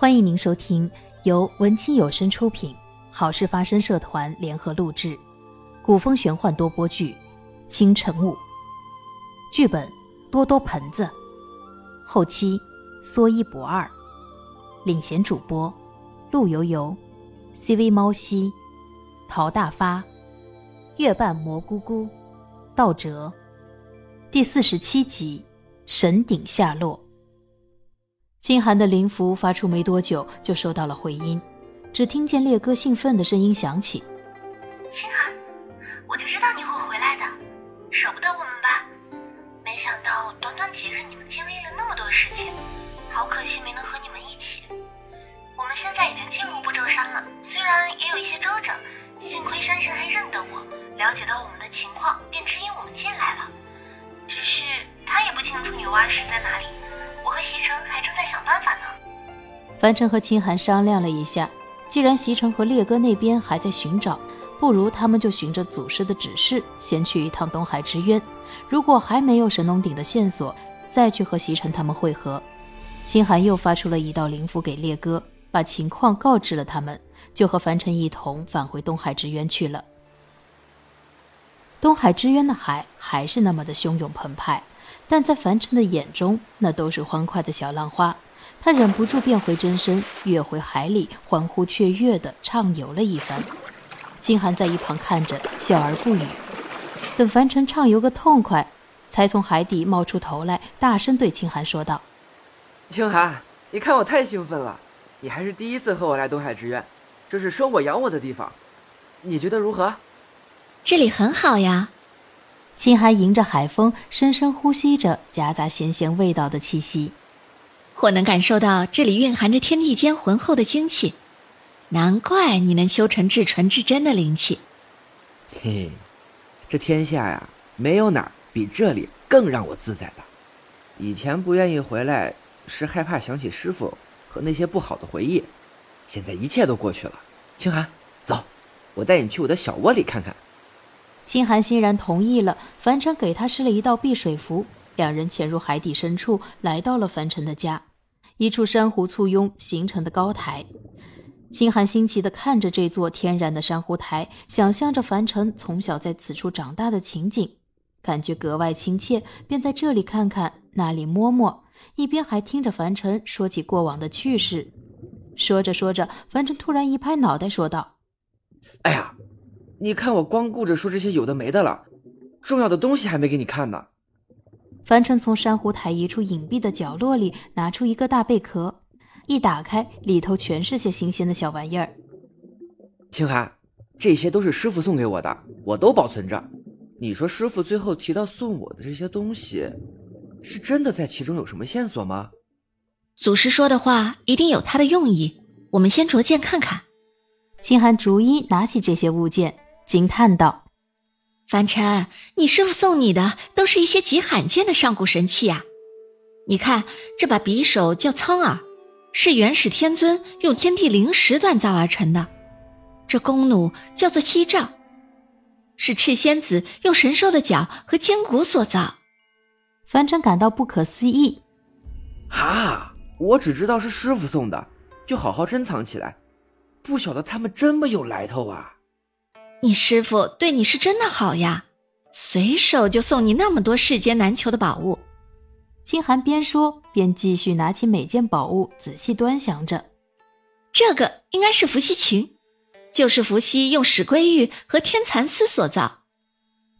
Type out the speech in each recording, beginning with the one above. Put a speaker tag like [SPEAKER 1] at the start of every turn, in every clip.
[SPEAKER 1] 欢迎您收听由文清有声出品、好事发生社团联合录制、古风玄幻多播剧《清晨雾》，剧本多多盆子，后期说一不二，领衔主播陆游游、CV 猫西、陶大发、月半蘑菇菇、道哲，第四十七集神顶下落。心寒的灵符发出没多久，就收到了回音，只听见烈哥兴奋的声音响起：“
[SPEAKER 2] 心寒，我就知道
[SPEAKER 1] 樊城和清寒商量了一下，既然席城和烈哥那边还在寻找，不如他们就循着祖师的指示，先去一趟东海之渊。如果还没有神农鼎的线索，再去和席城他们会合。清寒又发出了一道灵符给烈哥，把情况告知了他们，就和樊城一同返回东海之渊去了。东海之渊的海还是那么的汹涌澎湃。但在凡尘的眼中，那都是欢快的小浪花。他忍不住变回真身，跃回海里，欢呼雀跃地畅游了一番。清寒在一旁看着，笑而不语。等凡尘畅游个痛快，才从海底冒出头来，大声对清寒说道：“
[SPEAKER 3] 清寒，你看我太兴奋了！你还是第一次和我来东海之愿，这是生我养我的地方，你觉得如何？”
[SPEAKER 4] 这里很好呀。
[SPEAKER 1] 清寒迎着海风，深深呼吸着夹杂咸咸味道的气息。
[SPEAKER 4] 我能感受到这里蕴含着天地间浑厚的精气，难怪你能修成至纯至真的灵气。
[SPEAKER 3] 嘿，这天下呀，没有哪儿比这里更让我自在的。以前不愿意回来，是害怕想起师傅和那些不好的回忆。现在一切都过去了。清寒，走，我带你去我的小窝里看看。
[SPEAKER 1] 清寒欣然同意了，凡尘给他施了一道避水符，两人潜入海底深处，来到了凡尘的家，一处珊瑚簇拥形成的高台。清寒新奇地看着这座天然的珊瑚台，想象着凡尘从小在此处长大的情景，感觉格外亲切，便在这里看看，那里摸摸，一边还听着凡尘说起过往的趣事。说着说着，凡尘突然一拍脑袋，说道：“
[SPEAKER 3] 哎呀！”你看我光顾着说这些有的没的了，重要的东西还没给你看呢。
[SPEAKER 1] 凡尘从珊瑚台一处隐蔽的角落里拿出一个大贝壳，一打开，里头全是些新鲜的小玩意儿。
[SPEAKER 3] 清寒，这些都是师傅送给我的，我都保存着。你说师傅最后提到送我的这些东西，是真的在其中有什么线索吗？
[SPEAKER 4] 祖师说的话一定有他的用意，我们先逐渐看看。
[SPEAKER 1] 清寒逐一拿起这些物件。惊叹道：“
[SPEAKER 4] 凡尘，你师傅送你的都是一些极罕见的上古神器呀！你看，这把匕首叫苍耳，是元始天尊用天地灵石锻造而成的；这弓弩叫做西杖，是赤仙子用神兽的角和筋骨所造。”
[SPEAKER 1] 凡尘感到不可思议：“
[SPEAKER 3] 哈，我只知道是师傅送的，就好好珍藏起来，不晓得他们这么有来头啊！”
[SPEAKER 4] 你师傅对你是真的好呀，随手就送你那么多世间难求的宝物。
[SPEAKER 1] 清寒边说边继续拿起每件宝物仔细端详着。
[SPEAKER 4] 这个应该是伏羲琴，就是伏羲用史龟玉和天蚕丝所造。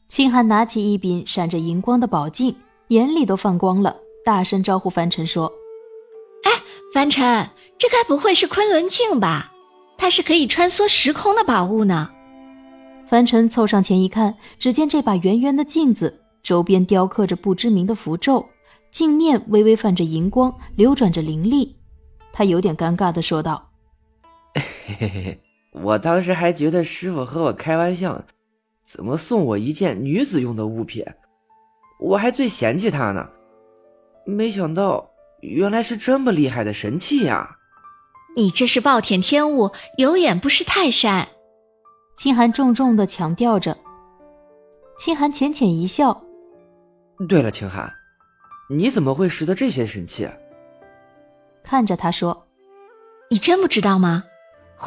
[SPEAKER 1] 清寒拿起一柄闪着银光的宝镜，眼里都放光了，大声招呼凡尘说：“
[SPEAKER 4] 哎，凡尘，这该不会是昆仑镜吧？它是可以穿梭时空的宝物呢。”
[SPEAKER 1] 凡尘凑上前一看，只见这把圆圆的镜子周边雕刻着不知名的符咒，镜面微微泛着银光，流转着灵力。他有点尴尬的说道：“
[SPEAKER 3] 嘿嘿嘿，我当时还觉得师傅和我开玩笑，怎么送我一件女子用的物品？我还最嫌弃他呢，没想到原来是这么厉害的神器呀！
[SPEAKER 4] 你这是暴殄天物，有眼不识泰山。”
[SPEAKER 1] 清寒重重的强调着。清寒浅浅一笑。
[SPEAKER 3] 对了，清寒，你怎么会识得这些神器？
[SPEAKER 1] 看着他说：“
[SPEAKER 4] 你真不知道吗？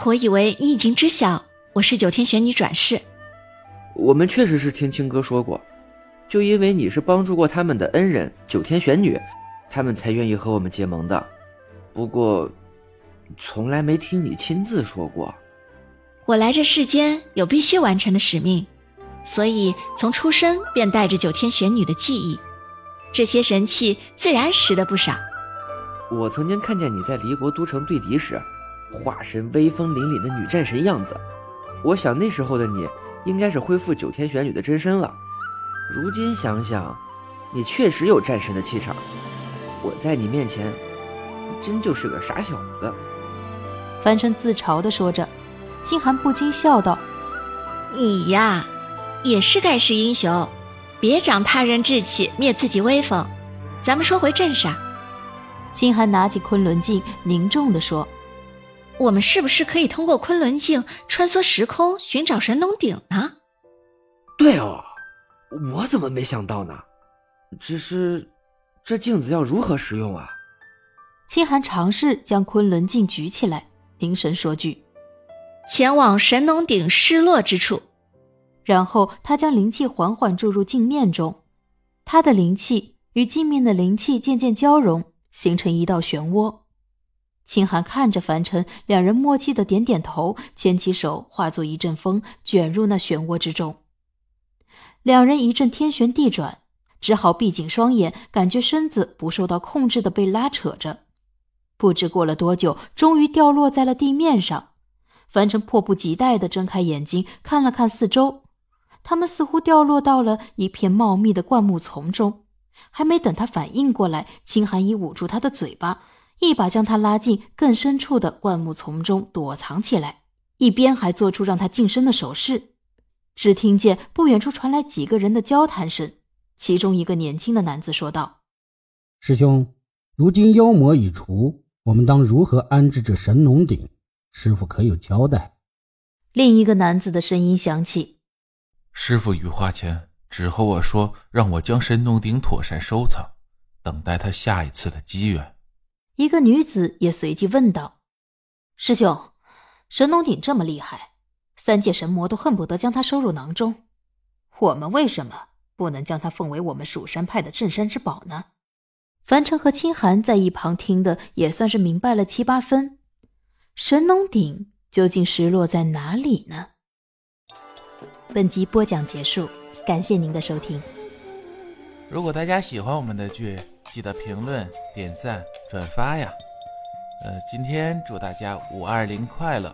[SPEAKER 4] 我以为你已经知晓，我是九天玄女转世。
[SPEAKER 3] 我们确实是听青哥说过，就因为你是帮助过他们的恩人九天玄女，他们才愿意和我们结盟的。不过，从来没听你亲自说过。
[SPEAKER 4] 我来这世间有必须完成的使命，所以从出生便带着九天玄女的记忆，这些神器自然识得不少。
[SPEAKER 3] 我曾经看见你在离国都城对敌时，化身威风凛凛的女战神样子，我想那时候的你。应该是恢复九天玄女的真身了。如今想想，你确实有战神的气场。我在你面前，真就是个傻小子。
[SPEAKER 1] 凡尘自嘲地说着，清寒不禁笑道：“
[SPEAKER 4] 你呀，也是盖世英雄，别长他人志气，灭自己威风。咱们说回镇上。”
[SPEAKER 1] 金寒拿起昆仑镜，凝重地说。
[SPEAKER 4] 我们是不是可以通过昆仑镜穿梭时空寻找神农鼎呢？
[SPEAKER 3] 对哦，我怎么没想到呢？只是这镜子要如何使用啊？
[SPEAKER 1] 金寒尝试将昆仑镜举起来，凝神说句：“
[SPEAKER 4] 前往神农鼎失落之处。”
[SPEAKER 1] 然后他将灵气缓缓注入镜面中，他的灵气与镜面的灵气渐渐交融，形成一道漩涡。清寒看着凡尘，两人默契的点点头，牵起手，化作一阵风，卷入那漩涡之中。两人一阵天旋地转，只好闭紧双眼，感觉身子不受到控制的被拉扯着。不知过了多久，终于掉落在了地面上。凡尘迫不及待地睁开眼睛，看了看四周，他们似乎掉落到了一片茂密的灌木丛中。还没等他反应过来，清寒已捂住他的嘴巴。一把将他拉进更深处的灌木丛中躲藏起来，一边还做出让他近身的手势。只听见不远处传来几个人的交谈声，其中一个年轻的男子说道：“
[SPEAKER 5] 师兄，如今妖魔已除，我们当如何安置这神农鼎？师傅可有交代？”
[SPEAKER 1] 另一个男子的声音响起：“
[SPEAKER 6] 师傅羽化前只和我说，让我将神农鼎妥善收藏，等待他下一次的机缘。”
[SPEAKER 1] 一个女子也随即问道：“师兄，神农鼎这么厉害，三界神魔都恨不得将它收入囊中，我们为什么不能将它奉为我们蜀山派的镇山之宝呢？”凡尘和清寒在一旁听的也算是明白了七八分。神农鼎究竟失落在哪里呢？本集播讲结束，感谢您的收听。
[SPEAKER 6] 如果大家喜欢我们的剧，记得评论、点赞、转发呀！呃，今天祝大家五二零快乐！